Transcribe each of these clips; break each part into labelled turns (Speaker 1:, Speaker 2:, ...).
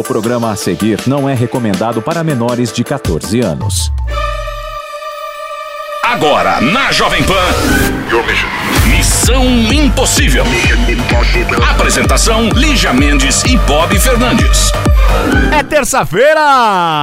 Speaker 1: O programa a seguir não é recomendado para menores de 14 anos.
Speaker 2: Agora, na Jovem Pan. Missão Impossível. Apresentação: Lígia Mendes e Bob Fernandes.
Speaker 3: É terça-feira!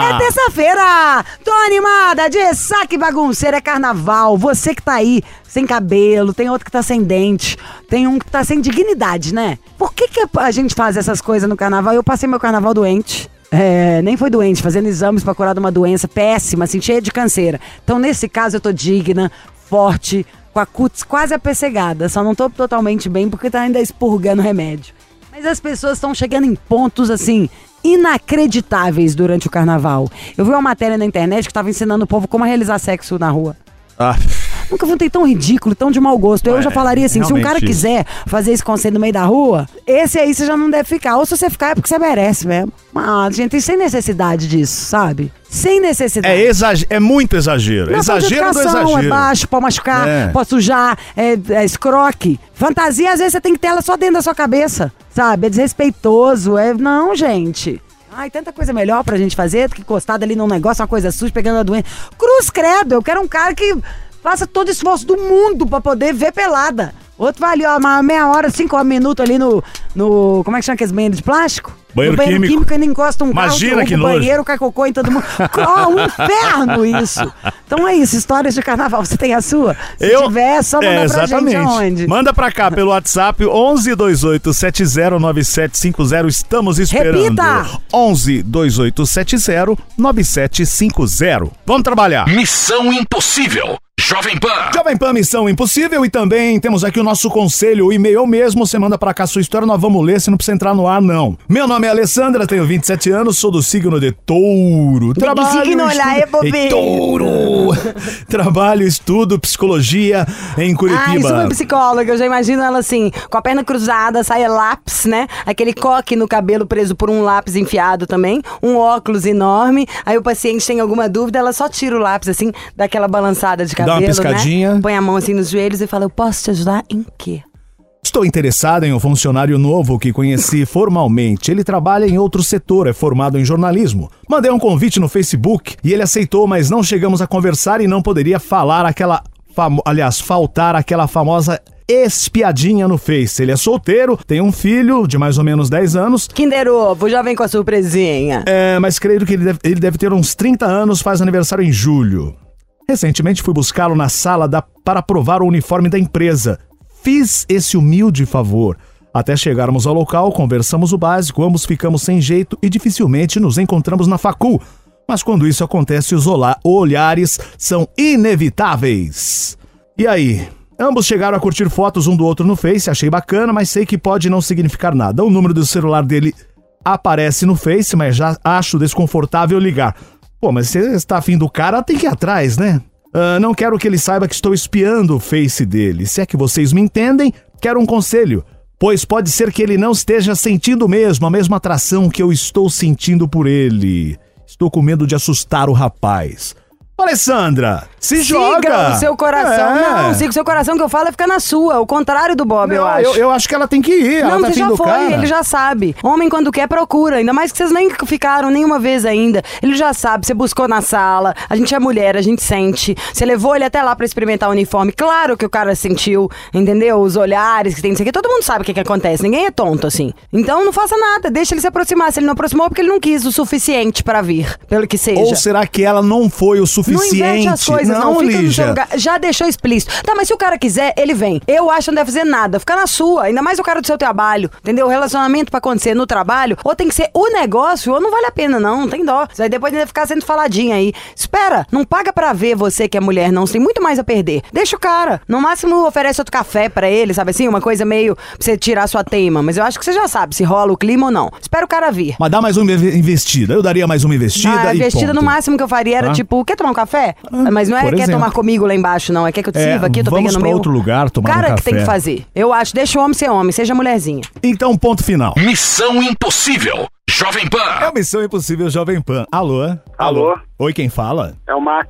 Speaker 4: É terça-feira! Tô animada de saque bagunceiro, é carnaval. Você que tá aí sem cabelo, tem outro que tá sem dente, tem um que tá sem dignidade, né? Por que, que a gente faz essas coisas no carnaval? Eu passei meu carnaval doente. É, nem foi doente, fazendo exames pra curar de uma doença péssima, assim, cheia de canseira. Então, nesse caso, eu tô digna, forte, com a cutis quase apessegada. Só não tô totalmente bem porque tá ainda expurgando remédio. Mas as pessoas estão chegando em pontos, assim, inacreditáveis durante o carnaval. Eu vi uma matéria na internet que tava ensinando o povo como realizar sexo na rua.
Speaker 3: Ah,
Speaker 4: Nunca vi tão ridículo, tão de mau gosto. Eu
Speaker 3: É,
Speaker 4: já falaria assim, se um cara quiser fazer esse conselho no meio da rua, esse aí você já não deve ficar. Ou se você ficar é porque você merece mesmo. Mas, gente, sem necessidade disso, sabe? Sem necessidade.
Speaker 3: é, exag... é muito exagero.
Speaker 4: Não,
Speaker 3: exagero do
Speaker 4: educação,
Speaker 3: exagero.
Speaker 4: É baixo, pode machucar,
Speaker 3: É.
Speaker 4: pode sujar, é, é escroque. Fantasia, às vezes, você tem que ter ela só dentro da sua cabeça, sabe? É desrespeitoso, é... Não, gente. Ai, tanta coisa melhor pra gente fazer do que encostado ali num negócio, uma coisa suja, pegando a doença. Cruz credo, eu quero um cara que faça todo o esforço do mundo pra poder ver pelada. Outro vai ali, ó, uma meia hora, cinco minutos ali no, no... Como é que chama aqueles banheiros de plástico?
Speaker 3: Banheiro
Speaker 4: no banheiro
Speaker 3: químico.
Speaker 4: químico ainda encosta um
Speaker 3: Imagina
Speaker 4: carro,
Speaker 3: que
Speaker 4: o
Speaker 3: nojo.
Speaker 4: banheiro, cai cocô em todo mundo. Ó, um inferno isso. Então é isso, histórias de carnaval. Você tem a sua? Se tiver, é só mandar
Speaker 3: é,
Speaker 4: pra gente
Speaker 3: exatamente.
Speaker 4: aonde.
Speaker 3: Manda pra cá pelo WhatsApp 11 28 70 9750. Estamos esperando.
Speaker 4: Repita!
Speaker 3: 11 28 70 9750. Vamos trabalhar.
Speaker 2: Missão Impossível. Jovem Pan.
Speaker 3: Jovem Pan Missão Impossível e também temos aqui o nosso conselho, o e-mail mesmo, você manda pra cá a sua história, nós vamos ler, você não precisa entrar no ar não. Meu nome é Alessandra, tenho 27 anos, sou do signo de touro. Trabalho,
Speaker 4: signo olhar,
Speaker 3: estudo-
Speaker 4: é?
Speaker 3: Ei, touro! Trabalho, estudo, psicologia em
Speaker 4: Ah,
Speaker 3: Curitiba.
Speaker 4: super psicóloga, eu já imagino ela assim, com a perna cruzada, saia lápis, né? Aquele coque no cabelo preso por um lápis enfiado também, um óculos enorme. Aí o paciente tem alguma dúvida, ela só tira o lápis assim, dá aquela balançada de
Speaker 3: Dá
Speaker 4: cabelo,
Speaker 3: uma piscadinha.
Speaker 4: né? Põe a mão assim nos joelhos e fala: "Eu posso te ajudar em quê?"
Speaker 3: Estou interessado em um funcionário novo que conheci formalmente. Ele trabalha em outro setor, é formado em jornalismo. Mandei um convite no Facebook e ele aceitou, mas não chegamos a conversar e não poderia falar aquela. famo- Aliás, faltar aquela famosa espiadinha no Face. Ele é solteiro, tem um filho de mais ou menos 10 anos.
Speaker 4: Kinder Ovo, já vem com a surpresinha.
Speaker 3: É, mas creio que ele deve, ele deve ter uns 30 anos, faz aniversário em julho. Recentemente fui buscá-lo na sala da, para provar o uniforme da empresa. Fiz esse humilde favor. Até chegarmos ao local, conversamos o básico, ambos ficamos sem jeito e dificilmente nos encontramos na facul. Mas quando isso acontece, os olhares são inevitáveis. E aí? Ambos chegaram a curtir fotos um do outro no Face, achei bacana, mas sei que pode não significar nada. O número do celular dele aparece no Face, mas já acho desconfortável ligar. Pô, mas se você está afim do cara, tem que ir atrás, né? Ah, não quero que ele saiba que estou espiando o Face dele. Se é que vocês me entendem, quero um conselho. Pois pode ser que ele não esteja sentindo mesmo a mesma atração que eu estou sentindo por ele. Estou com medo de assustar o rapaz. Alessandra, se joga!
Speaker 4: Siga o seu coração.
Speaker 3: É.
Speaker 4: Não, siga o seu coração que eu falo é ficar na sua. O contrário do Bob, eu
Speaker 3: Não,
Speaker 4: acho.
Speaker 3: Eu, eu acho que ela tem que ir. ela
Speaker 4: Não,
Speaker 3: tá
Speaker 4: você já foi,
Speaker 3: cara.
Speaker 4: ele já sabe. Homem, quando quer, procura. Ainda mais que vocês nem ficaram nenhuma vez ainda. Ele já sabe, você buscou na sala. A gente é mulher, a gente sente. Você levou ele até lá pra experimentar o uniforme. Claro que o cara sentiu, entendeu? Os olhares que tem, não sei o que. Todo mundo sabe o que, que acontece. Ninguém é tonto assim. Então não faça nada, deixa ele se aproximar. Se ele não aproximou, é porque ele não quis o suficiente pra vir, pelo que seja.
Speaker 3: Ou será que ela não foi o
Speaker 4: Não
Speaker 3: suficiente?
Speaker 4: inverte as coisas, não, fica no seu
Speaker 3: Lígia.
Speaker 4: lugar. Já deixou explícito. Tá, mas se o cara quiser, ele vem. Eu acho que não deve fazer nada. Fica na sua. Ainda mais o cara do seu trabalho. Entendeu? O relacionamento pra acontecer no trabalho, ou tem que ser o negócio, ou não vale a pena, não. Não tem dó. Isso aí depois ainda ficar sendo faladinha aí. Espera, não paga pra ver você que é mulher, não. Você tem muito mais a perder. Deixa o cara. No máximo, oferece outro café pra ele, sabe assim? Uma coisa meio pra você tirar sua teima. Mas eu acho que você já sabe se rola o clima ou não. Espera o cara vir.
Speaker 3: Mas dá mais uma investida. Eu daria mais uma investida
Speaker 4: Ah, a
Speaker 3: e
Speaker 4: investida
Speaker 3: ponto.
Speaker 4: no máximo que eu faria era
Speaker 3: Tá?
Speaker 4: tipo, quer tomar um café? Mas não é
Speaker 3: por
Speaker 4: quer
Speaker 3: exemplo.
Speaker 4: tomar comigo lá embaixo, não. É quer que eu te
Speaker 3: É,
Speaker 4: sirva aqui, tô
Speaker 3: vamos
Speaker 4: pegando
Speaker 3: pra
Speaker 4: meu.
Speaker 3: outro lugar tomar
Speaker 4: Cara
Speaker 3: um
Speaker 4: que tem que fazer. Eu acho. Deixa o homem ser homem, seja mulherzinha.
Speaker 3: Então, ponto final.
Speaker 2: Missão Impossível. Jovem
Speaker 3: É
Speaker 2: Pan.
Speaker 3: a Missão Impossível Jovem Pan. Alô?
Speaker 5: Alô?
Speaker 3: Oi, quem fala?
Speaker 5: É o Max.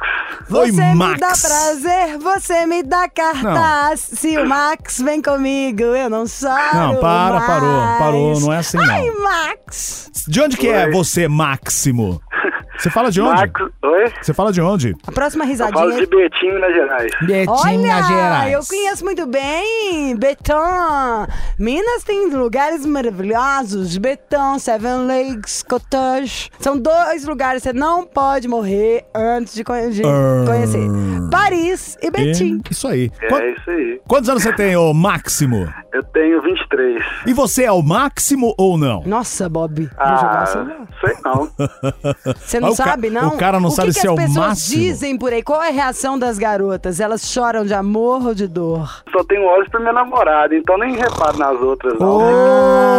Speaker 3: Oi,
Speaker 4: você
Speaker 3: Max.
Speaker 4: me dá prazer, você me dá cartas. Se o Max vem comigo, eu não choro
Speaker 3: Não, para,
Speaker 4: mais.
Speaker 3: parou, parou, não é assim, não.
Speaker 4: Ai, Max.
Speaker 3: De onde que é
Speaker 5: Oi.
Speaker 3: você, Máximo? Você fala de onde?
Speaker 5: Oi?
Speaker 3: Você fala de onde?
Speaker 4: A próxima
Speaker 5: Eu falo
Speaker 4: risadinha.
Speaker 5: de Betim, Minas Gerais.
Speaker 4: Olha, eu conheço muito bem Betão. Minas tem lugares maravilhosos. Betão, Seven Lakes, Cottage. São dois lugares que você não pode morrer antes de conhe- de
Speaker 3: Ah.
Speaker 4: conhecer. Paris e Betim.
Speaker 3: E- Isso aí.
Speaker 5: É
Speaker 3: Qua-
Speaker 5: isso aí.
Speaker 3: Quantos anos você tem, ô Máximo?
Speaker 5: Eu tenho 23.
Speaker 3: E você é o Máximo ou não?
Speaker 4: Nossa, Bob.
Speaker 5: Ah,
Speaker 4: não.
Speaker 5: sei não.
Speaker 4: Você não
Speaker 3: O ca-
Speaker 4: sabe, não?
Speaker 3: o cara não
Speaker 4: que
Speaker 3: sabe
Speaker 4: que
Speaker 3: se é
Speaker 4: as
Speaker 3: o
Speaker 4: pessoas
Speaker 3: máximo.
Speaker 4: dizem por aí? Qual é a reação das garotas? Elas choram de amor ou de dor?
Speaker 5: Só tenho olhos pra minha namorada, então nem reparo nas outras, não.
Speaker 3: Ô,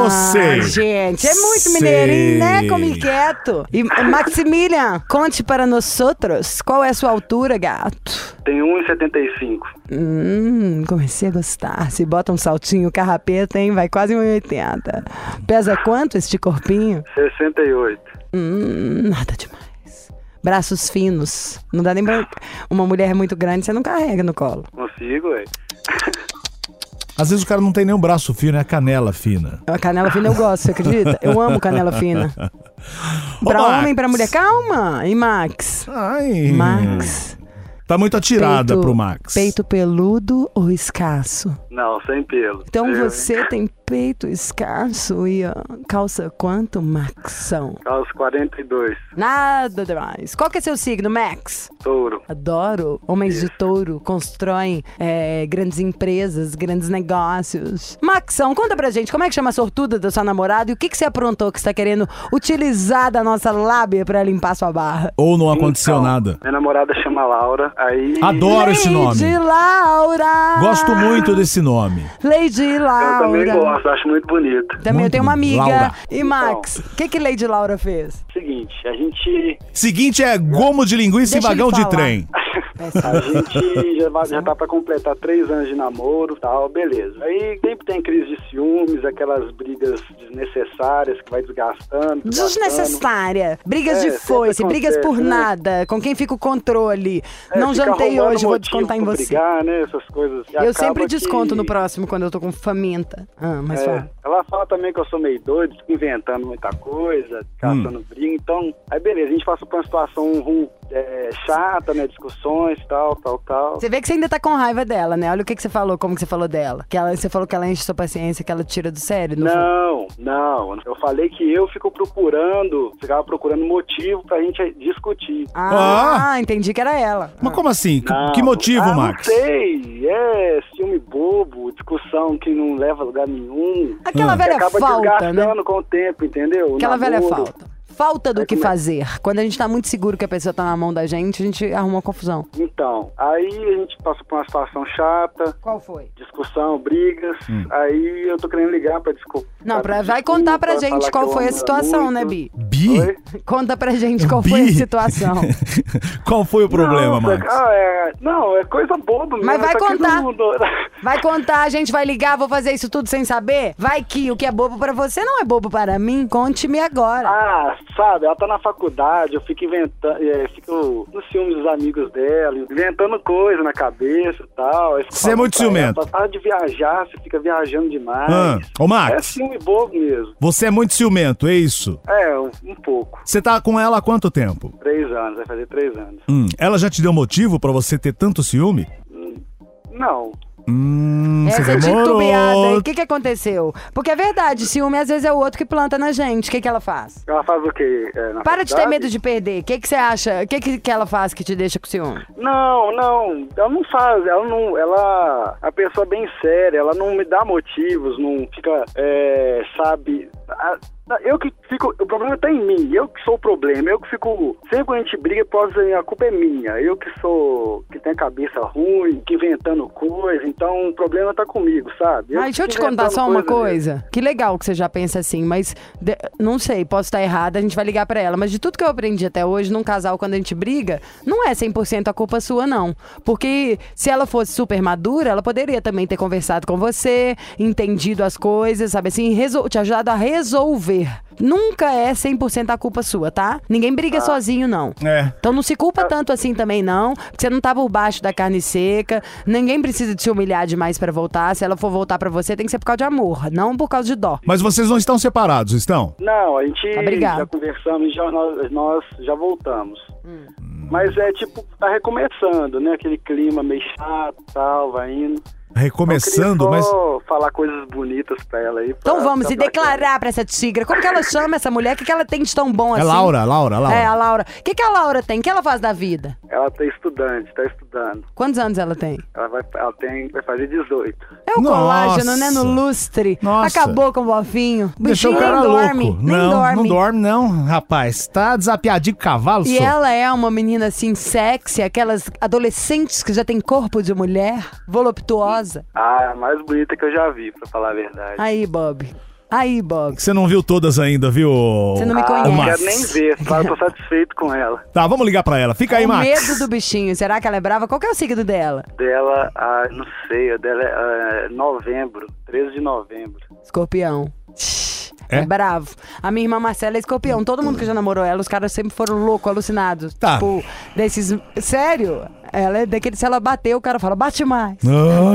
Speaker 4: Ah,
Speaker 3: sei.
Speaker 4: gente, é muito
Speaker 3: Sei.
Speaker 4: mineirinho, né? Come quieto. E Maximilian, conte para nós outros, qual é a sua altura, gato?
Speaker 5: Tenho 1,75.
Speaker 4: Hum, comecei a gostar. Se bota um saltinho carrapeta, hein? Vai quase 1,80. Pesa quanto este corpinho?
Speaker 5: 68.
Speaker 4: Hum, nada demais. Braços finos. Não dá nem pra... Uma mulher muito grande, você não carrega no colo.
Speaker 5: Consigo, ué.
Speaker 3: Às vezes o cara não tem nem um braço fino, é a canela fina.
Speaker 4: A canela fina eu gosto, você acredita? Eu amo canela fina. Pra
Speaker 3: Max.
Speaker 4: homem, pra mulher. Calma! E Max?
Speaker 3: Ai.
Speaker 4: Max.
Speaker 3: Tá muito atirada
Speaker 4: peito-
Speaker 3: pro Max.
Speaker 4: Peito peludo ou escasso?
Speaker 5: Não, sem pelo.
Speaker 4: Então
Speaker 5: Eu-
Speaker 4: você tem peito escasso e ó, calça quanto, Maxão?
Speaker 5: Aos 42.
Speaker 4: Nada demais. Qual que é seu signo, Max?
Speaker 5: Touro.
Speaker 4: Adoro. Homens de touro constroem é, grandes empresas, grandes negócios. Maxão, conta pra gente, como é que chama a sortuda da sua namorada e o que, que você aprontou que você tá querendo utilizar da nossa lábia pra limpar sua barra?
Speaker 3: Ou não aconteceu
Speaker 5: Então,
Speaker 3: nada.
Speaker 5: Minha namorada chama Laura, aí...
Speaker 3: Adoro esse nome.
Speaker 4: Lady Laura!
Speaker 3: Gosto muito desse nome.
Speaker 4: Lady
Speaker 5: Eu
Speaker 4: Laura.
Speaker 5: também gosto, acho muito bonito.
Speaker 4: Também eu
Speaker 3: Muito
Speaker 4: tenho uma amiga.
Speaker 3: Laura.
Speaker 4: E Max, o que que Lady Laura fez?
Speaker 5: Seguinte, a gente...
Speaker 3: Seguinte é gomo de linguiça
Speaker 4: Deixa
Speaker 3: e vagão de trem.
Speaker 5: A gente já, já tá pra completar três anos de namoro e tal, beleza. Aí sempre tem crise de ciúmes, aquelas brigas desnecessárias que vai desgastando. desgastando.
Speaker 4: Desnecessária. Brigas
Speaker 5: É,
Speaker 4: de foice, brigas por
Speaker 5: né?
Speaker 4: nada. Com quem fica o controle?
Speaker 5: É,
Speaker 4: Não jantei hoje, vou descontar em você.
Speaker 5: Brigar, né, essas coisas. E
Speaker 4: Eu sempre desconto no próximo quando eu tô com faminta. Ah, mas
Speaker 5: É, ela fala também que eu sou meio doido, fico inventando muita coisa, caçando briga. Então, aí beleza, a gente passa por uma situação é, chata, né? Discussões, tal, tal, tal.
Speaker 4: Você vê que você ainda tá com raiva dela, né? Olha o que, que você falou, como que você falou dela. Que ela, você falou que ela enche sua paciência, que ela tira do sério. Não?
Speaker 5: Não, não. Eu falei que eu fico procurando, ficava procurando motivo pra gente discutir.
Speaker 4: Ah, entendi que era ela.
Speaker 3: Mas como assim? Que-
Speaker 5: Não.
Speaker 3: Que motivo,
Speaker 5: ah,
Speaker 3: Max?
Speaker 5: Não sei, é ciúme bobo, discussão que não leva a lugar nenhum.
Speaker 4: Aquela
Speaker 5: que
Speaker 4: velha
Speaker 5: acaba
Speaker 4: falta, né?
Speaker 5: desgastando com o tempo, entendeu?
Speaker 4: Aquela velha falta. Falta do
Speaker 5: Aí
Speaker 4: que
Speaker 5: como é-
Speaker 4: fazer. Quando a gente tá muito seguro que a pessoa tá na mão da gente, a gente arruma uma confusão.
Speaker 5: Então, aí a gente passa por uma situação chata,
Speaker 4: Qual foi?
Speaker 5: discussão, brigas.
Speaker 3: Hum.
Speaker 5: Aí eu tô querendo ligar pra desculpa.
Speaker 4: Não,
Speaker 5: pra
Speaker 4: vai contar pra gente qual foi a situação, né,
Speaker 5: muito.
Speaker 4: Bi?
Speaker 3: Bi?
Speaker 5: Oi?
Speaker 4: Conta pra gente qual
Speaker 3: Bi?
Speaker 4: foi a situação.
Speaker 3: Qual foi o problema,
Speaker 5: Não,
Speaker 3: Max?
Speaker 5: ah, é- não, é coisa boba mesmo.
Speaker 4: Mas vai
Speaker 5: que
Speaker 4: contar. Vai contar, a gente vai ligar, vou fazer isso tudo sem saber? Vai que o que é bobo pra você não é bobo para mim. Conte-me agora.
Speaker 5: Ah, sabe, ela tá na faculdade, eu fico inventando, é, fico nos ciúmes dos amigos dela, inventando coisa na cabeça e tal.
Speaker 3: Você é muito
Speaker 5: pra ela,
Speaker 3: ciumento.
Speaker 5: Para de viajar, você fica viajando demais.
Speaker 3: Ah, ô
Speaker 5: É
Speaker 3: Max,
Speaker 5: ciúme bobo mesmo.
Speaker 3: você é muito ciumento, é isso?
Speaker 5: É, um, um pouco.
Speaker 3: Você tá com ela há quanto tempo?
Speaker 5: Três anos, vai fazer três anos.
Speaker 3: Hum, ela já te deu motivo pra você ter tanto ciúme?
Speaker 5: Não,
Speaker 3: Hum,
Speaker 4: Essa titubeada aí, o que que aconteceu? Porque é verdade, ciúme às vezes é o outro que planta na gente. O que que ela faz?
Speaker 5: ela faz o quê? É, na
Speaker 4: Para de ter medo de perder. O que que você acha? O que que que ela faz que te deixa com ciúme?
Speaker 5: Não, não, ela não faz, ela não, ela, a pessoa é bem séria, ela não me dá motivos, não fica, é, sabe, a- Eu que fico. O problema tá em mim. Eu que sou o problema. Eu que fico. Sempre quando a gente briga, pode dizer, a culpa é minha. Eu que sou. que tem a cabeça ruim, que inventando coisa. Então o problema tá comigo, sabe? Eu
Speaker 4: deixa eu te contar só uma
Speaker 5: coisa.
Speaker 4: Que legal que você já pensa assim, mas de- não sei, posso estar errada, a gente vai ligar pra ela. Mas de tudo que eu aprendi até hoje, num casal, quando a gente briga, não é 100% a culpa sua, não. Porque se ela fosse super madura, ela poderia também ter conversado com você, entendido as coisas, sabe assim, te ajudado a resolver. Nunca é 100% a culpa sua, tá? Ninguém briga sozinho, não.
Speaker 3: É.
Speaker 4: Então não se culpa tanto assim também, não. Porque você não tá por baixo da carne seca. Ninguém precisa de se humilhar demais pra voltar. Se ela for voltar pra você, tem que ser por causa de amor, não por causa de dó.
Speaker 3: Mas vocês não estão separados, estão?
Speaker 5: Não, a gente
Speaker 4: Obrigado.
Speaker 5: já conversamos, já, nós, nós já voltamos.
Speaker 4: Hum.
Speaker 5: Mas é tipo, tá recomeçando, né? Aquele clima meio chato e tal, vai indo.
Speaker 3: Recomeçando,
Speaker 5: eu queria
Speaker 3: mas.
Speaker 5: falar coisas bonitas pra ela aí.
Speaker 4: Então
Speaker 5: pra-
Speaker 4: vamos
Speaker 5: pra-
Speaker 4: e declarar pra essa tigra. Como que ela chama essa mulher? O que, que ela tem de tão bom
Speaker 3: É
Speaker 4: assim?
Speaker 3: Laura, Laura, Laura.
Speaker 4: É, a Laura. O que, que a Laura tem? O que ela faz da vida?
Speaker 5: Ela tá estudante, tá estudando.
Speaker 4: Quantos anos ela tem?
Speaker 5: Ela vai, ela tem, vai fazer 18.
Speaker 4: É o
Speaker 3: Nossa.
Speaker 4: colágeno, né? No lustre.
Speaker 3: Nossa.
Speaker 4: Acabou com o bofinho. O
Speaker 3: Deixou
Speaker 4: bichinho
Speaker 3: o cara
Speaker 4: nem dorme.
Speaker 3: louco.
Speaker 4: Nem
Speaker 3: não,
Speaker 4: dorme.
Speaker 3: não dorme, não, rapaz. Tá desapiadinho com cavalo,
Speaker 4: E
Speaker 3: só.
Speaker 4: ela é uma menina assim, sexy, aquelas adolescentes que já tem corpo de mulher, voluptuosa.
Speaker 5: Ah, a mais bonita que eu já vi, pra falar a verdade.
Speaker 4: Aí, Bob. Aí, Bob.
Speaker 3: Você não viu todas ainda, viu?
Speaker 4: Você não me
Speaker 5: ah,
Speaker 4: conhece.
Speaker 5: não
Speaker 3: Max.
Speaker 5: quero nem ver, só eu tô satisfeito com ela.
Speaker 3: Tá, vamos ligar pra ela. Fica aí,
Speaker 4: o
Speaker 3: Max.
Speaker 4: medo do bichinho. Será que ela é brava? Qual que é o signo dela?
Speaker 5: Dela, ah, não sei, a dela é ah, novembro, 13 de novembro.
Speaker 4: Escorpião. É?
Speaker 3: É?
Speaker 4: bravo. A minha irmã Marcela é escorpião. Todo mundo que já namorou ela, os caras sempre foram loucos, alucinados.
Speaker 3: Tá.
Speaker 4: Tipo, desses. Sério? Ela é daquele. Se ela bater, o cara fala, bate mais.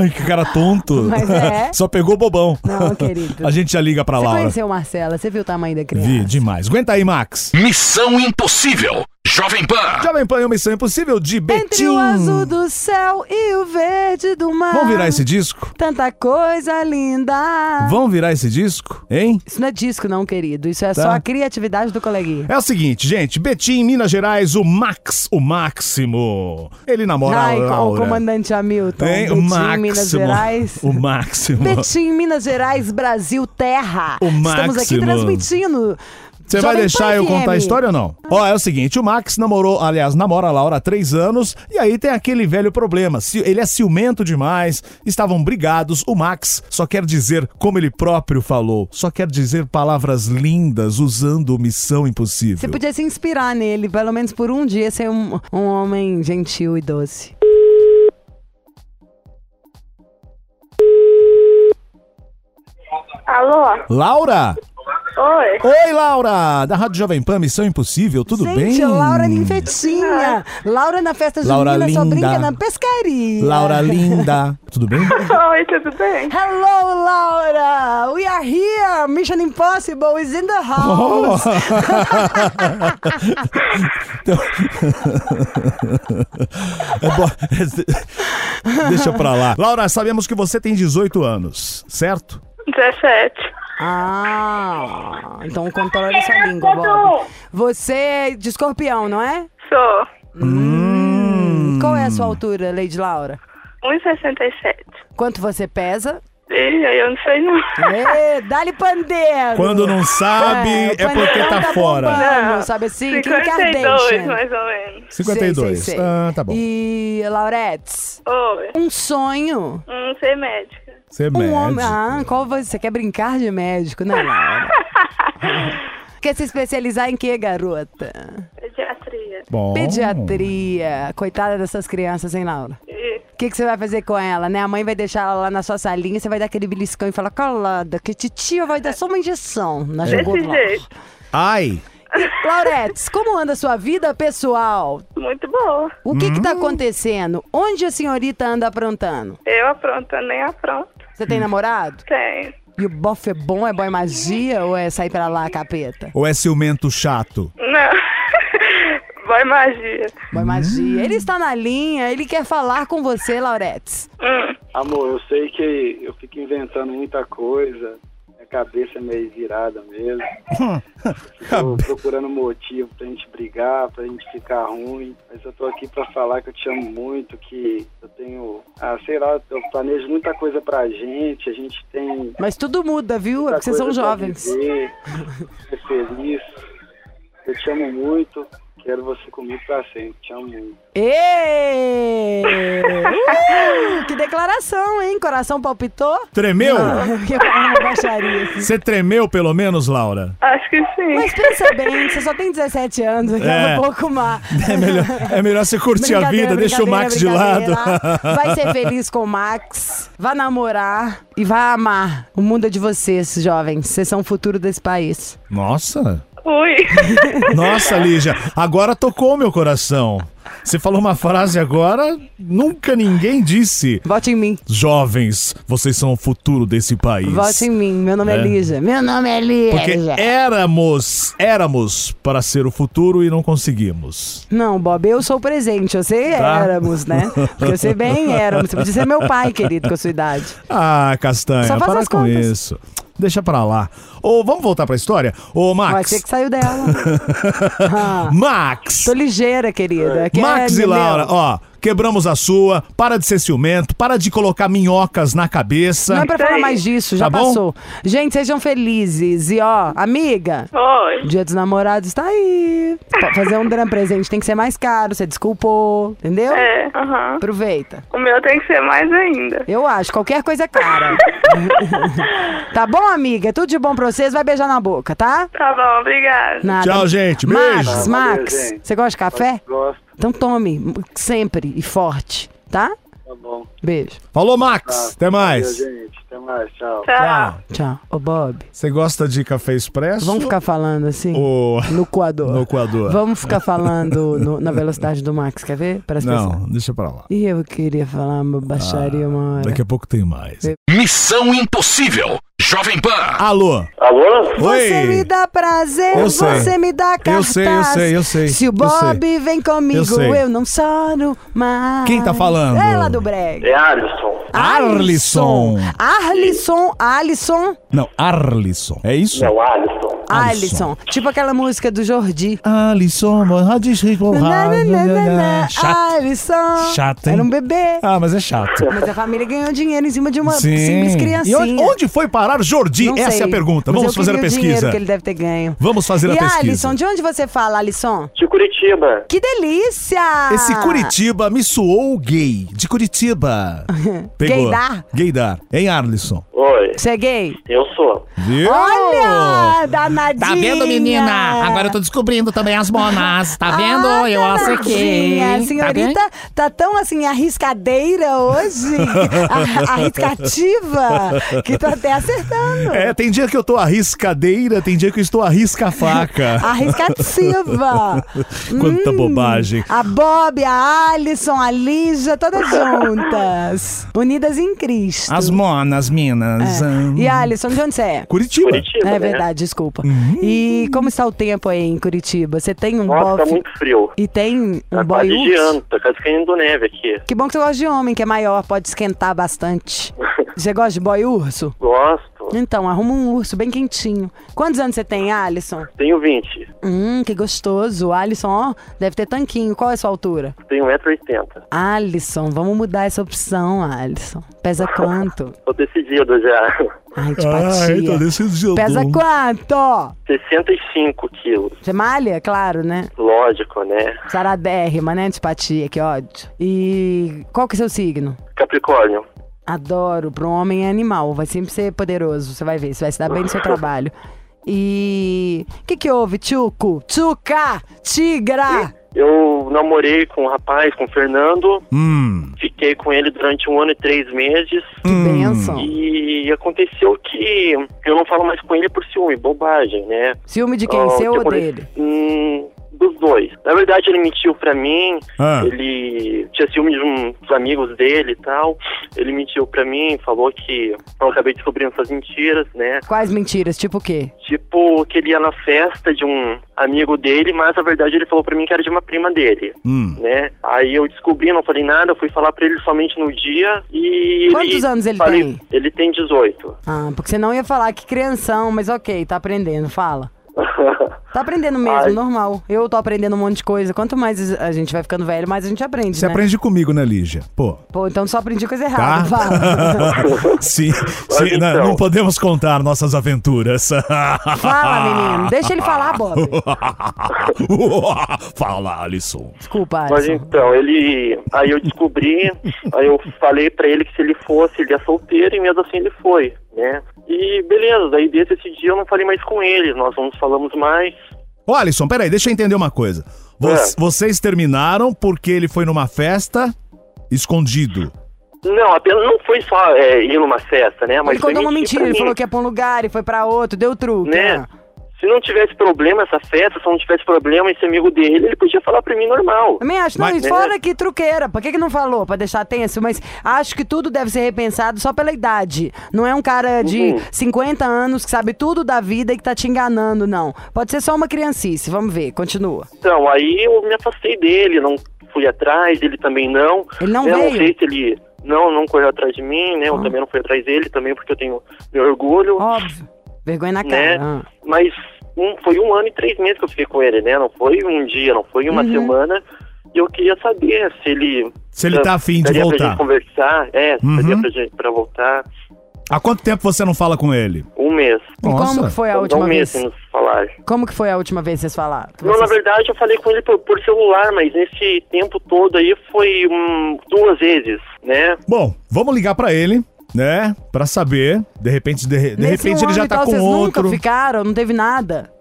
Speaker 3: Ai, que cara tonto.
Speaker 4: Mas é.
Speaker 3: Só pegou bobão.
Speaker 4: Não, querido.
Speaker 3: A gente já liga pra
Speaker 4: Você
Speaker 3: Laura.
Speaker 4: conheceu Marcela? Você viu o tamanho da criança?
Speaker 3: Vi, demais. Aguenta aí, Max.
Speaker 2: Missão Impossível. Jovem Pan.
Speaker 3: Jovem Pan, é uma missão impossível de
Speaker 4: Entre
Speaker 3: Betim.
Speaker 4: o azul do céu e o verde do mar.
Speaker 3: Vamos virar esse disco?
Speaker 4: Tanta coisa linda.
Speaker 3: Vamos virar esse disco? Hein?
Speaker 4: Isso não é disco, não, querido. Isso é
Speaker 3: Tá.
Speaker 4: só a criatividade do coleguinha.
Speaker 3: É o seguinte, gente. Betim, Minas Gerais, o Max, o Máximo. Ele namora
Speaker 4: Ai,
Speaker 3: a
Speaker 4: com o
Speaker 3: Laura.
Speaker 4: comandante Hamilton.
Speaker 3: Hein? O
Speaker 4: Betim,
Speaker 3: Máximo.
Speaker 4: Minas Gerais.
Speaker 3: O Máximo.
Speaker 4: Betim, Minas Gerais, Brasil, terra.
Speaker 3: O
Speaker 4: Estamos aqui
Speaker 3: máximo.
Speaker 4: transmitindo.
Speaker 3: Você vai deixar
Speaker 4: Pan
Speaker 3: eu
Speaker 4: FM.
Speaker 3: contar a história ou não? Ó, é o seguinte, o Max namorou, aliás, namora a Laura há três anos, e aí tem aquele velho problema. Ele é ciumento demais, estavam brigados. O Max só quer dizer, como ele próprio falou, só quer dizer palavras lindas usando missão impossível.
Speaker 4: Você podia se inspirar nele, pelo menos por um dia, ser um, um homem gentil e doce.
Speaker 6: Alô?
Speaker 3: Laura!
Speaker 6: Oi?
Speaker 3: Oi, Laura! Da Rádio Jovem Pan, Missão Impossível, tudo
Speaker 4: Gente,
Speaker 3: bem?
Speaker 4: Laura Ninfetinha. Laura na festa
Speaker 3: Laura
Speaker 4: junina só
Speaker 3: linda.
Speaker 4: brinca na pescaria.
Speaker 3: Laura linda, tudo bem?
Speaker 6: Oi, tudo bem?
Speaker 4: Hello, Laura! We are here! Mission Impossible is in the
Speaker 3: Oh.
Speaker 4: house!
Speaker 3: É bom- Deixa pra lá. Laura, sabemos que você tem 18 anos, certo?
Speaker 6: 17.
Speaker 4: Ah, então controle essa língua, Bob. Você é de escorpião, não é?
Speaker 6: Sou
Speaker 3: Hum.
Speaker 4: Qual é a sua altura, Lady Laura?
Speaker 6: 1,67.
Speaker 4: Quanto você pesa?
Speaker 6: Ih, aí eu não sei não.
Speaker 4: Dá-lhe pandeiro!
Speaker 3: Quando não sabe, é,
Speaker 4: o
Speaker 3: porque
Speaker 4: pandeirão
Speaker 3: tá fora.
Speaker 4: bombando, sabe assim? Kim
Speaker 6: 52,
Speaker 4: Kardashian.
Speaker 6: mais ou menos.
Speaker 3: 52.
Speaker 4: Sei, sei, sei.
Speaker 3: Ah, tá bom.
Speaker 4: E, Lauretes,
Speaker 6: Oi.
Speaker 4: um sonho.
Speaker 6: Hum, ser médica.
Speaker 3: Você é
Speaker 4: Um
Speaker 3: médico.
Speaker 4: homem. Ah, qual você? Você quer brincar de médico, né, Laura? quer se especializar em quê, garota?
Speaker 6: Pediatria.
Speaker 3: Bom.
Speaker 4: Pediatria. Coitada dessas crianças, hein, Laura? O que, que você vai fazer com ela, né? A mãe vai deixar ela lá na sua salinha, você vai dar aquele beliscão e falar, calada, que titia vai dar só uma injeção na
Speaker 6: desse
Speaker 4: jugular.
Speaker 6: jeito.
Speaker 3: Ai,
Speaker 4: E, Lauretes, como anda a sua vida pessoal?
Speaker 6: Muito boa.
Speaker 4: O que que
Speaker 3: Hum.
Speaker 4: tá acontecendo? Onde a senhorita anda aprontando?
Speaker 6: Eu apronto, nem apronto.
Speaker 4: Você tem namorado?
Speaker 6: Tem.
Speaker 4: E o bofe é bom? É boa magia ou é sair pra lá, capeta?
Speaker 3: ou é ciumento chato?
Speaker 6: Não. Vai magia.
Speaker 4: Boa magia. Ele está na linha, ele quer falar com você, Lauretes.
Speaker 6: Hum.
Speaker 5: Amor, eu sei que eu fico inventando muita coisa. Cabeça meio virada mesmo. Tô procurando motivo pra gente brigar, pra gente ficar ruim. Mas eu tô aqui pra falar que eu te amo muito, que eu tenho. Ah, sei lá, eu planejo muita coisa pra gente, a gente tem.
Speaker 4: Mas tudo muda, viu? É porque vocês são jovens.
Speaker 5: viver, ser feliz. Eu te amo muito. Quero você comigo pra sempre. Te amo muito.
Speaker 4: Uh, que declaração, hein? Coração palpitou?
Speaker 3: Tremeu?
Speaker 4: Baixaria. assim.
Speaker 3: Você tremeu pelo menos, Laura?
Speaker 6: Acho que sim.
Speaker 4: Mas pensa bem, você só tem 17 anos, é
Speaker 3: É.
Speaker 4: um pouco mais.
Speaker 3: É melhor, é melhor você curtir a vida, deixa o Max de lado.
Speaker 4: Vai ser feliz com o Max, vai namorar e vai amar. O mundo é de vocês, jovens. Vocês são o futuro desse país.
Speaker 3: Nossa,
Speaker 6: Ui.
Speaker 3: nossa, Lígia, agora tocou meu coração. Você falou uma frase agora, nunca ninguém disse.
Speaker 4: Vote em mim.
Speaker 3: Jovens, vocês são o futuro desse país.
Speaker 4: Vote em mim. Meu nome é,
Speaker 3: É.
Speaker 4: Lígia. Meu nome é Lígia.
Speaker 3: Porque éramos, éramos para ser o futuro e não conseguimos.
Speaker 4: Não, Bob, eu sou o presente. Eu sei
Speaker 3: Tá.
Speaker 4: éramos, né? Porque eu sei bem éramos. Você podia ser meu pai, querido, com a sua idade.
Speaker 3: Ah, Castanha,
Speaker 4: Só faz
Speaker 3: para
Speaker 4: as
Speaker 3: com
Speaker 4: contas.
Speaker 3: isso. Deixa pra lá. Ô, vamos voltar pra história? Ô,
Speaker 4: Vai
Speaker 3: Max.
Speaker 4: ser que saiu dela. Ah,
Speaker 3: Max.
Speaker 4: tô ligeira, querida. Que
Speaker 3: Max
Speaker 4: é,
Speaker 3: e? Laura, ó, quebramos a sua. Para de ser ciumento, para de colocar minhocas na cabeça.
Speaker 4: Não é pra falar mais disso, já
Speaker 3: Tá bom?
Speaker 4: passou. Gente, sejam felizes. E ó, amiga,
Speaker 6: Oi.
Speaker 4: Dia dos Namorados tá aí. Pode fazer um drama presente tem que ser mais caro, você desculpou, entendeu?
Speaker 6: É, aham.
Speaker 4: Aproveita.
Speaker 6: O meu tem que ser mais ainda.
Speaker 4: Eu acho, qualquer coisa é cara. tá bom, amiga? Tudo de bom pra vocês, vai beijar na boca, tá?
Speaker 6: Tá bom, obrigada.
Speaker 4: Nada.
Speaker 3: Tchau, gente. Beijo.
Speaker 4: Max,
Speaker 5: Valeu,
Speaker 4: Max,
Speaker 5: gente.
Speaker 4: você gosta de café?
Speaker 5: Gosto.
Speaker 4: Então tome, sempre e forte, tá?
Speaker 5: Tá bom.
Speaker 4: Beijo.
Speaker 3: Falou, Max.
Speaker 5: Tá.
Speaker 3: Até mais.
Speaker 5: Valeu, gente. Até mais. Tchau.
Speaker 6: Tchau.
Speaker 4: Tchau. Ô, Bob,
Speaker 3: Você gosta de café expresso?
Speaker 4: vamos ficar falando assim?
Speaker 3: Ou
Speaker 4: No coador.
Speaker 3: no coador?
Speaker 4: Vamos ficar falando no- na velocidade do Max, quer ver? Para as pessoas.
Speaker 3: Não, deixa pra lá.
Speaker 4: E eu queria falar uma baixaria uma hora.
Speaker 3: Daqui a pouco tem mais.
Speaker 2: Missão Impossível. Jovem Pan.
Speaker 3: Alô?
Speaker 7: Alô?
Speaker 4: Você
Speaker 3: Oi.
Speaker 4: me dá prazer,
Speaker 3: Eu sei.
Speaker 4: você me dá cartaz.
Speaker 3: Eu sei, eu sei, eu sei,
Speaker 4: Se o Bob vem comigo,
Speaker 3: Eu sei.
Speaker 4: eu, não choro mais.
Speaker 3: Quem tá falando?
Speaker 4: Ela do brega.
Speaker 7: É Alisson.
Speaker 3: Arlisson.
Speaker 4: Arlisson. Alisson.
Speaker 3: Não, Arlisson. É isso?
Speaker 7: Não, Alisson.
Speaker 4: Alisson. Tipo aquela música do Jordi.
Speaker 3: Alisson,
Speaker 4: Nananana,
Speaker 3: Chato.
Speaker 4: Alisson.
Speaker 3: Chato, hein?
Speaker 4: Era um bebê.
Speaker 3: Ah, mas é chato.
Speaker 4: Mas a família ganhou dinheiro em cima de uma
Speaker 3: Sim.
Speaker 4: simples
Speaker 3: E
Speaker 4: criancinha.
Speaker 3: onde, onde foi parar Jordi?
Speaker 4: Não
Speaker 3: Essa
Speaker 4: sei,
Speaker 3: é a pergunta.
Speaker 4: mas
Speaker 3: Vamos
Speaker 4: eu
Speaker 3: fazer a pesquisa.
Speaker 4: que ele deve ter ganho.
Speaker 3: Vamos fazer a
Speaker 4: e
Speaker 3: pesquisa.
Speaker 4: Alisson, de onde você fala, Alisson?
Speaker 7: De Curitiba.
Speaker 4: Que delícia!
Speaker 3: Esse Curitiba me soou gay. De Curitiba. Pegou.
Speaker 4: Gaydar?
Speaker 3: Gaydar. Hein, Arlisson?
Speaker 7: Oi,
Speaker 4: Você é gay?
Speaker 7: eu sou.
Speaker 3: Viu?
Speaker 4: Olha, danadinha!
Speaker 8: Tá vendo, menina? Agora eu tô descobrindo também as monas. Tá vendo?
Speaker 4: Ah,
Speaker 8: eu
Speaker 4: danadinha. A
Speaker 8: Tá
Speaker 4: senhorita tá, tão assim, arriscadeira hoje, arriscativa, que tô até acertando.
Speaker 3: É, tem dia que eu tô arriscadeira, tem dia que eu estou arrisca-faca.
Speaker 4: Arriscativa.
Speaker 3: Quanta
Speaker 4: Hum,
Speaker 3: bobagem.
Speaker 4: A Bob, a Alison, a Lígia, todas juntas. Unidas em Cristo.
Speaker 3: As monas, minas.
Speaker 4: É.
Speaker 3: hum.
Speaker 4: E Alisson, de onde você é?
Speaker 3: Curitiba.
Speaker 7: Curitiba,
Speaker 4: É
Speaker 7: né?
Speaker 4: verdade, desculpa.
Speaker 3: Uhum.
Speaker 4: E como está o tempo aí em Curitiba? Você tem um
Speaker 7: Nossa, tá
Speaker 4: bofe
Speaker 7: muito frio.
Speaker 4: e tem um
Speaker 7: Tá
Speaker 4: boy
Speaker 7: quase geando, tá quase caindo neve aqui.
Speaker 4: Que bom que você gosta de homem, que é maior, pode esquentar bastante. Você gosta de boy urso?
Speaker 7: Gosto.
Speaker 4: Então, arruma um urso bem quentinho. Quantos anos você tem, Alisson?
Speaker 7: Tenho 20.
Speaker 4: Hum, que gostoso. Alisson, ó, deve ter tanquinho. Qual é a sua altura?
Speaker 7: Tenho 1,80m.
Speaker 4: Alisson, vamos mudar essa opção, Alisson. Pesa quanto?
Speaker 7: Tô decidido já.
Speaker 4: Ai,
Speaker 3: Ai,
Speaker 4: antipatia.
Speaker 3: tô decidido.
Speaker 4: Pesa quanto?
Speaker 7: 65 quilos.
Speaker 4: Você malha? Claro, né?
Speaker 7: Lógico, né?
Speaker 4: Saradérrima, né? Antipatia, que ódio. E qual que é seu signo?
Speaker 7: Capricórnio.
Speaker 4: Adoro. Para um homem é animal. Vai sempre ser poderoso. Você vai ver. Você vai se dar bem no seu trabalho. E. O que, que houve, Tchuco? Tchuca! Tigra!
Speaker 7: Eu namorei com um rapaz, com o Fernando.
Speaker 3: Hum.
Speaker 7: Fiquei com ele durante um ano e três meses.
Speaker 4: Que bênção.
Speaker 7: E aconteceu que eu não falo mais com ele por ciúme, bobagem, né?
Speaker 4: Ciúme de quem?
Speaker 7: O
Speaker 4: seu ou
Speaker 7: aconte-
Speaker 4: dele?
Speaker 7: Hum, dos dois. Na verdade, ele mentiu pra mim,
Speaker 3: Ah.
Speaker 7: ele tinha ciúme de uns amigos dele e tal. Ele mentiu pra mim, falou que eu acabei descobrindo essas mentiras, né?
Speaker 4: Quais mentiras? Tipo o quê?
Speaker 7: Tipo, que ele ia na festa de um amigo dele, mas na verdade ele falou pra mim que era de uma prima dele,
Speaker 3: Hum.
Speaker 7: né? Aí eu descobri, não falei nada, fui falar pra ele somente no dia e...
Speaker 4: Quantos anos ele
Speaker 7: falei-
Speaker 4: tem?
Speaker 7: Ele tem 18.
Speaker 4: Ah, porque você não ia falar que crianção, mas ok, tá aprendendo, fala. Tá aprendendo mesmo,
Speaker 7: Ai.
Speaker 4: normal. Eu tô aprendendo um monte de coisa. Quanto mais a gente vai ficando velho, mais a gente aprende,
Speaker 3: Você
Speaker 4: né?
Speaker 3: aprende comigo, né, Lígia? Pô.
Speaker 4: Pô, então só aprendi coisa
Speaker 3: Tá?
Speaker 4: errada, fala.
Speaker 3: sim,
Speaker 7: Mas
Speaker 3: sim, não,
Speaker 7: então.
Speaker 3: não podemos contar nossas aventuras.
Speaker 4: Fala, menino. Deixa ele falar, Bob.
Speaker 3: Fala, Alisson.
Speaker 4: Desculpa,
Speaker 7: Mas
Speaker 4: Alisson.
Speaker 7: então, ele. Aí eu descobri, aí eu falei pra ele que se ele fosse, ele ia solteiro, e mesmo assim ele foi, né? E beleza, daí desde esse dia eu não falei mais com ele, nós não nos falamos mais.
Speaker 3: Ô, Alisson, peraí, deixa eu entender uma coisa. Vo-
Speaker 7: É.
Speaker 3: Vocês terminaram porque ele foi numa festa escondido.
Speaker 7: Não, apenas não foi só é, ir numa festa, né? Mas
Speaker 4: Ele contou uma
Speaker 7: mentir
Speaker 4: mentira, ele falou que ia pra um lugar e foi pra outro, deu truque.
Speaker 7: Né?
Speaker 4: né?
Speaker 7: Se não tivesse problema essa festa, se não tivesse problema esse amigo dele, ele podia falar pra mim normal.
Speaker 4: Também acho, não,
Speaker 3: Mas-
Speaker 4: e fora que truqueira, por que, que não falou? Pra deixar tenso, mas acho que tudo deve ser repensado só pela idade. Não é um cara de
Speaker 7: Uhum.
Speaker 4: 50 anos que sabe tudo da vida e que tá te enganando, não. Pode ser só uma criancice, vamos ver, continua.
Speaker 7: Então, aí eu me afastei dele, não fui atrás, ele também não.
Speaker 4: Ele não
Speaker 7: eu
Speaker 4: veio?
Speaker 7: não sei se ele não, não correu atrás de mim, né? Eu
Speaker 4: Ah.
Speaker 7: também não fui atrás dele, também porque eu tenho meu orgulho,
Speaker 4: Óbvio. Vergonha na
Speaker 7: né?
Speaker 4: cara. ah.
Speaker 7: Mas um, foi um ano e três meses que eu fiquei com ele, né? Não foi um dia, não foi uma
Speaker 4: Uhum.
Speaker 7: semana. E eu queria saber se ele...
Speaker 3: Se ele tá afim de
Speaker 7: daria Pra
Speaker 3: voltar.
Speaker 7: gente conversar, é, se
Speaker 3: Uhum.
Speaker 7: daria pra gente pra voltar.
Speaker 3: Há quanto tempo você não fala com ele?
Speaker 7: Um mês.
Speaker 4: E como que foi a última
Speaker 7: um mês
Speaker 4: vez?
Speaker 7: sem nos falar.
Speaker 4: Como que foi a última vez que vocês falaram?
Speaker 7: Não, na
Speaker 4: vocês-
Speaker 7: verdade eu falei com ele por, por celular, mas nesse tempo todo aí foi hum, duas vezes, né?
Speaker 3: Bom, vamos ligar pra ele, né? Pra saber. De repente, de, de repente
Speaker 4: um
Speaker 3: ele já
Speaker 4: e
Speaker 3: tá
Speaker 4: tal,
Speaker 3: com
Speaker 4: vocês
Speaker 3: outro.
Speaker 4: nunca ficaram, não teve nada.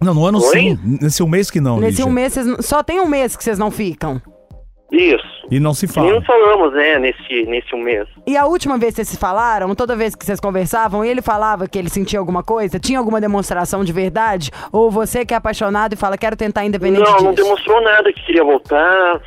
Speaker 3: Não, no ano
Speaker 7: Oi?
Speaker 3: sim. Nesse um mês que não,
Speaker 4: Nesse
Speaker 3: Lígia.
Speaker 4: um mês, vocês... não- só tem um mês que vocês não ficam.
Speaker 7: Isso.
Speaker 3: E não se
Speaker 7: E
Speaker 3: fala.
Speaker 7: nos falamos, né, nesse, nesse um mês.
Speaker 4: E a última vez que vocês se falaram, toda vez que vocês conversavam, ele falava que ele sentia alguma coisa? Tinha alguma demonstração de verdade? Ou você que é apaixonado e fala, quero tentar independente
Speaker 7: não,
Speaker 4: disso?
Speaker 7: não demonstrou nada que queria voltar,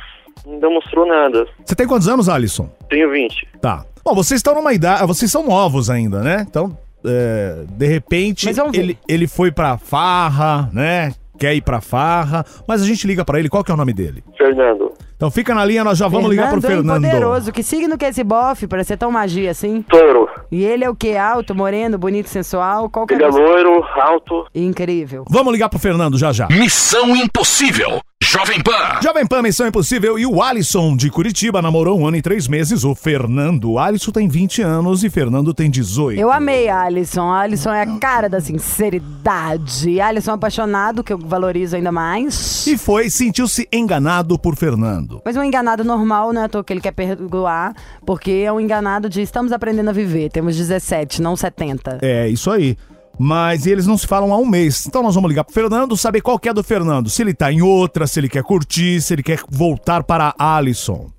Speaker 7: não demonstrou nada.
Speaker 3: Você tem quantos anos, Alisson?
Speaker 7: Tenho 20.
Speaker 3: Tá. Bom, vocês estão numa idade. Vocês são novos ainda, né? Então, é, de repente, ele, ele foi pra farra, né? Quer ir pra farra. Mas a gente liga pra ele. Qual que é o nome dele?
Speaker 7: Fernando.
Speaker 3: Então fica na linha, nós já vamos ligar pro
Speaker 4: Fernando
Speaker 3: Fernando.
Speaker 4: é poderoso. Que signo que é esse bofe pra ser tão magia assim?
Speaker 7: Touro.
Speaker 4: E ele é o que? Alto, moreno, bonito, sensual? Qual que é
Speaker 7: Ele é loiro, alto.
Speaker 4: Incrível.
Speaker 3: Vamos ligar pro Fernando já já.
Speaker 2: Missão Impossível. Jovem Pan.
Speaker 3: Jovem Pan, Missão Impossível e o Alisson de Curitiba namorou um ano e três meses. O Fernando. O Alisson tem 20 anos e Fernando tem 18.
Speaker 4: Eu amei a Alisson. A Alisson é a cara da sinceridade. Alisson é apaixonado, que eu valorizo ainda mais.
Speaker 3: E foi, sentiu-se enganado por Fernando.
Speaker 4: Mas um enganado normal, não é à toa que ele quer perdoar, porque é um enganado de estamos aprendendo a viver. Temos 17, não 70.
Speaker 3: É, isso aí. Mas eles não se falam há um mês. Então nós vamos ligar pro Fernando, saber qual que é do Fernando. Se ele tá em outra, se ele quer curtir, se ele quer voltar para a Alisson.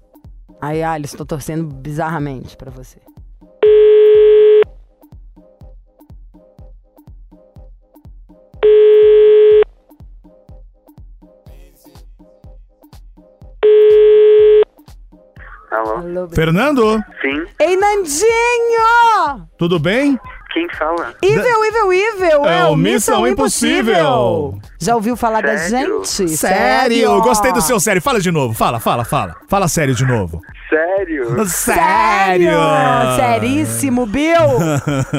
Speaker 4: Aí, Alisson, tô torcendo bizarramente pra você.
Speaker 7: Alô?
Speaker 3: Fernando,
Speaker 7: Sim.
Speaker 4: Ei, Nandinho!
Speaker 3: tudo bem?
Speaker 7: Quem fala?
Speaker 4: Evil, evil, evil!
Speaker 3: É
Speaker 4: É,
Speaker 3: o Missão Impossível.
Speaker 4: Impossível! Já ouviu falar da
Speaker 7: Sério?
Speaker 4: gente?
Speaker 3: Sério? Gostei do seu sério. Fala de novo. Fala, fala, fala. Fala sério de novo.
Speaker 7: Sério?
Speaker 4: Sério! Seríssimo, Bill!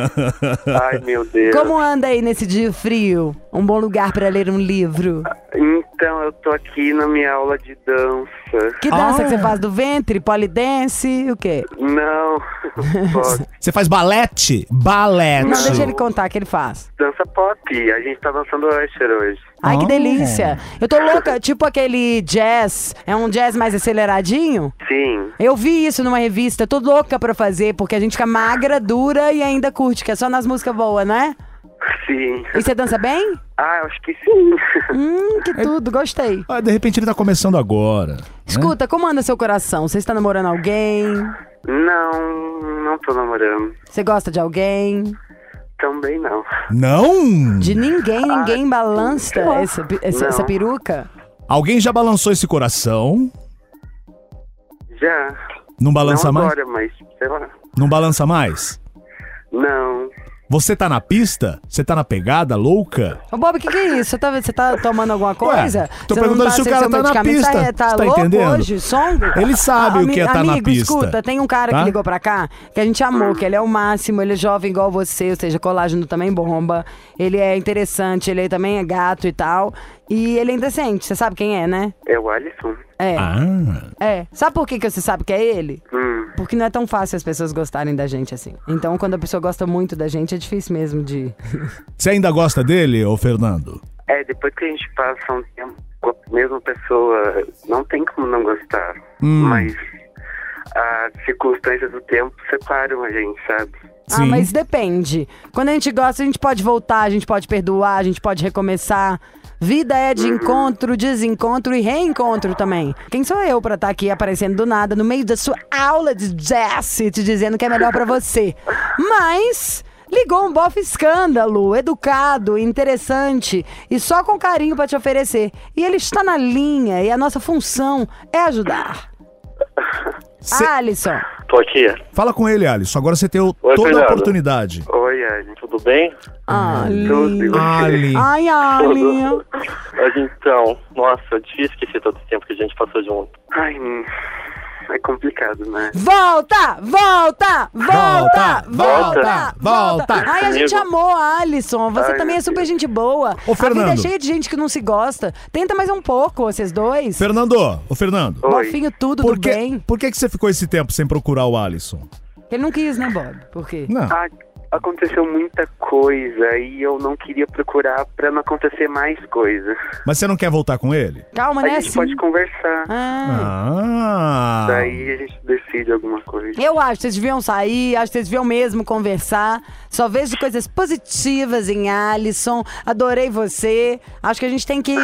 Speaker 7: Ai, meu Deus.
Speaker 4: Como anda aí nesse dia frio? Um bom lugar pra ler um livro.
Speaker 7: Então, eu tô aqui na minha aula de dança.
Speaker 4: Que dança
Speaker 3: Ah.
Speaker 4: que você faz do ventre? Polidense? O quê?
Speaker 7: Não.
Speaker 3: Você faz balete? Balete.
Speaker 4: Não, deixa ele contar o que ele faz.
Speaker 7: dança pop. A gente tá dançando Usher hoje.
Speaker 4: Ai, que delícia. Eu tô louca, tipo aquele jazz. É um jazz mais aceleradinho?
Speaker 7: Sim.
Speaker 4: Eu vi isso numa revista, tô louca pra fazer, porque a gente fica magra, dura e ainda curte, que é só nas músicas boas, né?
Speaker 7: Sim.
Speaker 4: E você dança bem?
Speaker 7: Ah, eu acho que sim.
Speaker 4: Hum, que tudo, gostei.
Speaker 3: Ah, de repente ele tá começando agora. né?
Speaker 4: Escuta, como anda seu coração? Você está namorando alguém?
Speaker 7: Não, não tô namorando.
Speaker 4: Você gosta de alguém?
Speaker 7: Também não.
Speaker 3: Não?
Speaker 4: De ninguém, ninguém balança
Speaker 7: não.
Speaker 4: essa, essa, essa peruca?
Speaker 3: Alguém já balançou esse coração?
Speaker 9: Já.
Speaker 3: Não balança
Speaker 9: não
Speaker 3: mais?
Speaker 9: agora, mas sei lá.
Speaker 3: Não balança mais?
Speaker 9: Não.
Speaker 3: Você tá na pista? Você tá na pegada louca?
Speaker 4: Ô, Bob, o que, que é isso? Você tá, você tá tomando alguma coisa?
Speaker 3: tô
Speaker 4: Você não
Speaker 3: perguntando se o cara tá na pista.
Speaker 4: Tá, tá
Speaker 3: Você tá
Speaker 4: louco
Speaker 3: entendendo?
Speaker 4: hoje? Songo?
Speaker 3: Ele sabe o
Speaker 4: ami-
Speaker 3: que é tá na
Speaker 4: amigo,
Speaker 3: pista.
Speaker 4: escuta, tem um cara
Speaker 3: Tá?
Speaker 4: que ligou pra cá que a gente amou, que ele é o máximo, ele é jovem igual você, ou seja, colágeno também bomba. Ele é interessante, ele também é gato e tal. E ele é indecente, você sabe quem é, né?
Speaker 9: É o Alisson.
Speaker 4: É.
Speaker 3: Ah.
Speaker 4: É. Sabe por que, que você sabe que é ele?
Speaker 9: Hum.
Speaker 4: Porque não é tão fácil as pessoas gostarem da gente assim. Então, quando a pessoa gosta muito da gente, é difícil mesmo de.
Speaker 3: Você ainda gosta dele, ô Fernando?
Speaker 9: É, depois que a gente passa um tempo com a mesma pessoa, não tem como não gostar.
Speaker 3: Hum.
Speaker 9: Mas as circunstâncias do tempo separam a gente, sabe?
Speaker 4: Ah, mas depende. Quando a gente gosta, a gente pode voltar, a gente pode perdoar, a gente pode recomeçar. Vida é de encontro, desencontro e reencontro também. Quem sou eu pra estar aqui aparecendo do nada no meio da sua aula de jazz te dizendo que é melhor pra você? Mas ligou um bofe escândalo, educado, interessante e só com carinho pra te oferecer. E ele está na linha e a nossa função é ajudar. Alisson.
Speaker 7: Tô aqui.
Speaker 3: Fala com ele, Alisson. Agora você tem o-
Speaker 7: Oi,
Speaker 3: toda a oportunidade.
Speaker 9: Oi, Ali.
Speaker 7: Tudo bem?
Speaker 4: Ali.
Speaker 3: Ali.
Speaker 4: Ai, Ali.
Speaker 7: Mas então, nossa, é difícil esquecer todo esse tempo que a gente passou junto.
Speaker 9: Ai, é complicado, né?
Speaker 4: Volta! Volta! Volta!
Speaker 3: Volta,
Speaker 4: Volta!
Speaker 3: volta.
Speaker 4: Ai, a gente amou a Alisson. Você
Speaker 9: Ai,
Speaker 4: também é super gente boa.
Speaker 3: Ô,
Speaker 4: A vida é
Speaker 3: Fernando.
Speaker 4: cheia de gente que não se gosta. Tenta mais um pouco, vocês dois.
Speaker 3: Fernando, ô Fernando.
Speaker 9: Oi.
Speaker 4: Bofinho, tudo
Speaker 3: Por
Speaker 4: do
Speaker 3: que,
Speaker 4: bem.
Speaker 3: por que, que você ficou esse tempo sem procurar o Alisson?
Speaker 4: Ele não quis, né, Bob? Por quê?
Speaker 3: Não.
Speaker 9: Ah, aconteceu muita coisa e eu não queria procurar pra não acontecer mais coisa.
Speaker 3: Mas você não quer voltar com ele?
Speaker 4: Calma,
Speaker 9: A
Speaker 4: né?
Speaker 9: gente pode conversar.
Speaker 4: Ah.
Speaker 3: Ah.
Speaker 9: Daí a gente decide alguma coisa.
Speaker 4: Eu acho que vocês deviam sair, acho que vocês deviam mesmo conversar. Só vejo coisas positivas em Alisson. Adorei você. Acho que a gente tem que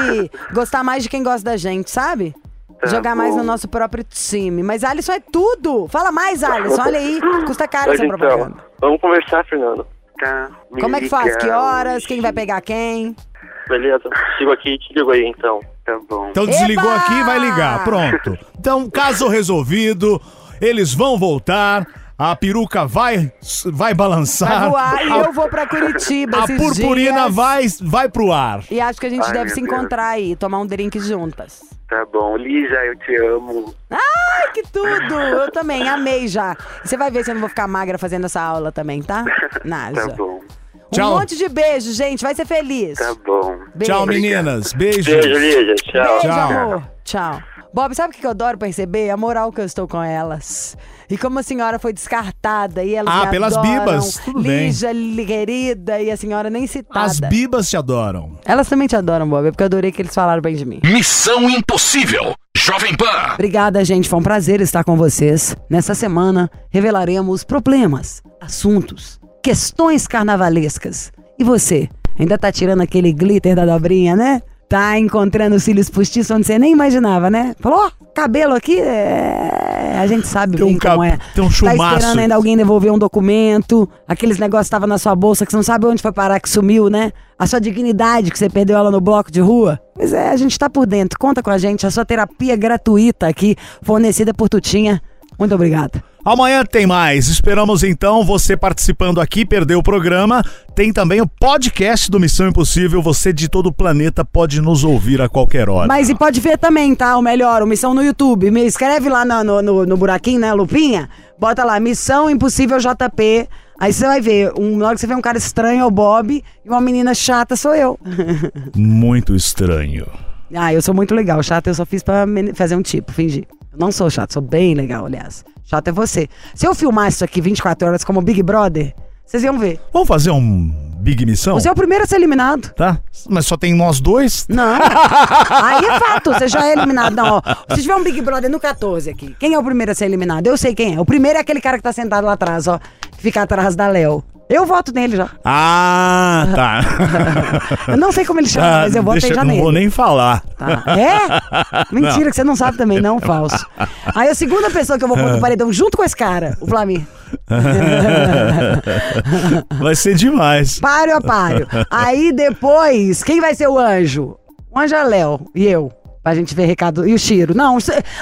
Speaker 4: gostar mais de quem gosta da gente, sabe?
Speaker 9: Tá
Speaker 4: Jogar mais no nosso próprio time. Mas Alisson é tudo. Fala mais, Alisson. Olha aí. Custa caro
Speaker 7: Mas
Speaker 4: essa
Speaker 7: então,
Speaker 4: propaganda.
Speaker 7: vamos conversar, Fernando.
Speaker 9: Tá. me
Speaker 4: Como é que faz? Que horas?
Speaker 9: hoje.
Speaker 4: Quem vai pegar quem?
Speaker 7: Beleza? Sigo aqui e te ligo aí, então.
Speaker 9: Tá bom.
Speaker 3: Então desligou
Speaker 4: Eba!
Speaker 3: aqui e vai ligar. Pronto. Então, caso resolvido, eles vão voltar. A peruca vai, vai balançar.
Speaker 4: Vai voar e
Speaker 3: a,
Speaker 4: eu vou pra Curitiba
Speaker 3: a
Speaker 4: esses
Speaker 3: purpurina
Speaker 4: dias.
Speaker 3: vai, vai pro ar.
Speaker 4: E acho que a gente
Speaker 9: Ai,
Speaker 4: deve se
Speaker 9: Deus.
Speaker 4: encontrar aí, tomar um drink juntas.
Speaker 9: Tá bom. Lígia, eu te amo.
Speaker 4: Ai, que tudo! Eu também, amei já. Você vai ver se eu não vou ficar magra fazendo essa aula também, tá? Naja.
Speaker 9: Tá bom.
Speaker 4: Um
Speaker 3: Tchau.
Speaker 4: monte de beijo, gente. Vai ser feliz.
Speaker 9: Tá bom.
Speaker 4: Beijo.
Speaker 3: Tchau, meninas. Beijos.
Speaker 7: Beijo, Lígia. Tchau.
Speaker 4: Beijo,
Speaker 3: Tchau.
Speaker 4: amor. Tchau. Bob, sabe o que eu adoro perceber? A moral que eu estou com elas. E como a senhora foi descartada e elas
Speaker 3: Ah,
Speaker 4: me
Speaker 3: pelas
Speaker 4: adoram.
Speaker 3: bibas. Tudo bem.
Speaker 4: Lígia, li- querida, e a senhora nem citada.
Speaker 3: As bibas te adoram.
Speaker 4: Elas também te adoram, Bob, é porque eu adorei que eles falaram bem de mim.
Speaker 2: Missão Impossível. Jovem Pan.
Speaker 4: Obrigada, gente. Foi um prazer estar com vocês. Nessa semana, revelaremos problemas, assuntos, questões carnavalescas. E você, ainda tá tirando aquele glitter da dobrinha, né? Tá encontrando os cílios postiços onde você nem imaginava, né? Falou, ó, cabelo aqui, é... a gente sabe
Speaker 3: Tem um
Speaker 4: bem como
Speaker 3: cab-
Speaker 4: é.
Speaker 3: tem um
Speaker 4: Tá
Speaker 3: chumaço.
Speaker 4: esperando ainda alguém devolver um documento, aqueles negócios estavam na sua bolsa que você não sabe onde foi parar, que sumiu, né? A sua dignidade, que você perdeu ela no bloco de rua. Pois é, a gente tá por dentro. Conta com a gente, a sua terapia gratuita aqui, fornecida por Tutinha. Muito obrigada.
Speaker 3: Amanhã tem mais. Esperamos então você participando aqui, perdeu o programa. Tem também o podcast do Missão Impossível. Você de todo o planeta pode nos ouvir a qualquer hora.
Speaker 4: Mas e pode ver também, tá? O melhor, o Missão no YouTube. Me escreve lá no, no, no- no buraquinho, né, Lupinha? Bota lá, Missão Impossível JP. Aí você vai ver, um, na hora que você vê um cara estranho é o Bob e uma menina chata sou eu.
Speaker 3: Muito estranho.
Speaker 4: ah, eu sou muito legal. Chata eu só fiz pra fazer um tipo, fingir. Eu não sou chato, sou bem legal, aliás. Chato é você. Se eu filmar isso aqui 24 horas como Big Brother, vocês iam ver.
Speaker 3: Vamos fazer um Big Missão?
Speaker 4: Você é o primeiro a ser eliminado.
Speaker 3: Tá? Mas só tem nós dois?
Speaker 4: Não. Aí é fato, você já é eliminado. Não, ó. Se tiver um Big Brother no 14 aqui, quem é o primeiro a ser eliminado? Eu sei quem é. O primeiro é aquele cara que tá sentado lá atrás, ó. Que fica atrás da Léo. Eu voto nele já.
Speaker 3: Ah, tá.
Speaker 4: Eu não sei como ele chama,
Speaker 3: Ah,
Speaker 4: mas eu votei
Speaker 3: deixa,
Speaker 4: já
Speaker 3: não
Speaker 4: nele.
Speaker 3: vou nem falar.
Speaker 4: Tá. É? Mentira, que você não sabe também, não, falso. Aí a segunda pessoa que eu vou pôr no paredão junto com esse cara, o Flamir.
Speaker 3: Vai ser demais.
Speaker 4: Páreo a páreo. Aí depois, quem vai ser o anjo? O anjo é Léo e eu. Pra gente ver recado. E o Chiro? Não,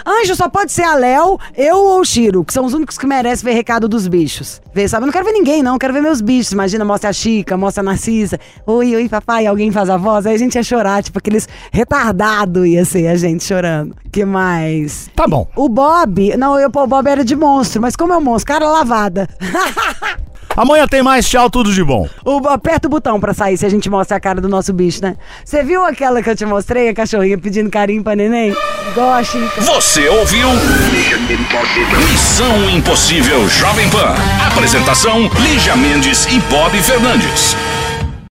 Speaker 4: anjo só pode ser a Léo, eu ou o Chiro, que são os únicos que merecem ver recado dos bichos. Ver, sabe? Eu não quero ver ninguém, não. Eu quero ver meus bichos. Imagina, mostra a Chica, mostra a Narcisa. Oi, oi, papai. Alguém faz a voz. Aí a gente ia chorar, tipo, aqueles retardado ia ser a gente chorando. que mais?
Speaker 3: Tá bom.
Speaker 4: O Bob. Não, eu, pô, o Bob era de monstro, mas como é um monstro? Cara lavada.
Speaker 3: Amanhã tem mais. Tchau, tudo de bom.
Speaker 4: O, aperta o botão pra sair se a gente mostra a cara do nosso bicho, né? Você viu aquela que eu te mostrei, a cachorrinha pedindo carinho pra neném? Goste.
Speaker 2: Você ouviu? Missão Impossível Jovem Pan. Apresentação: Lígia Mendes e Bob Fernandes.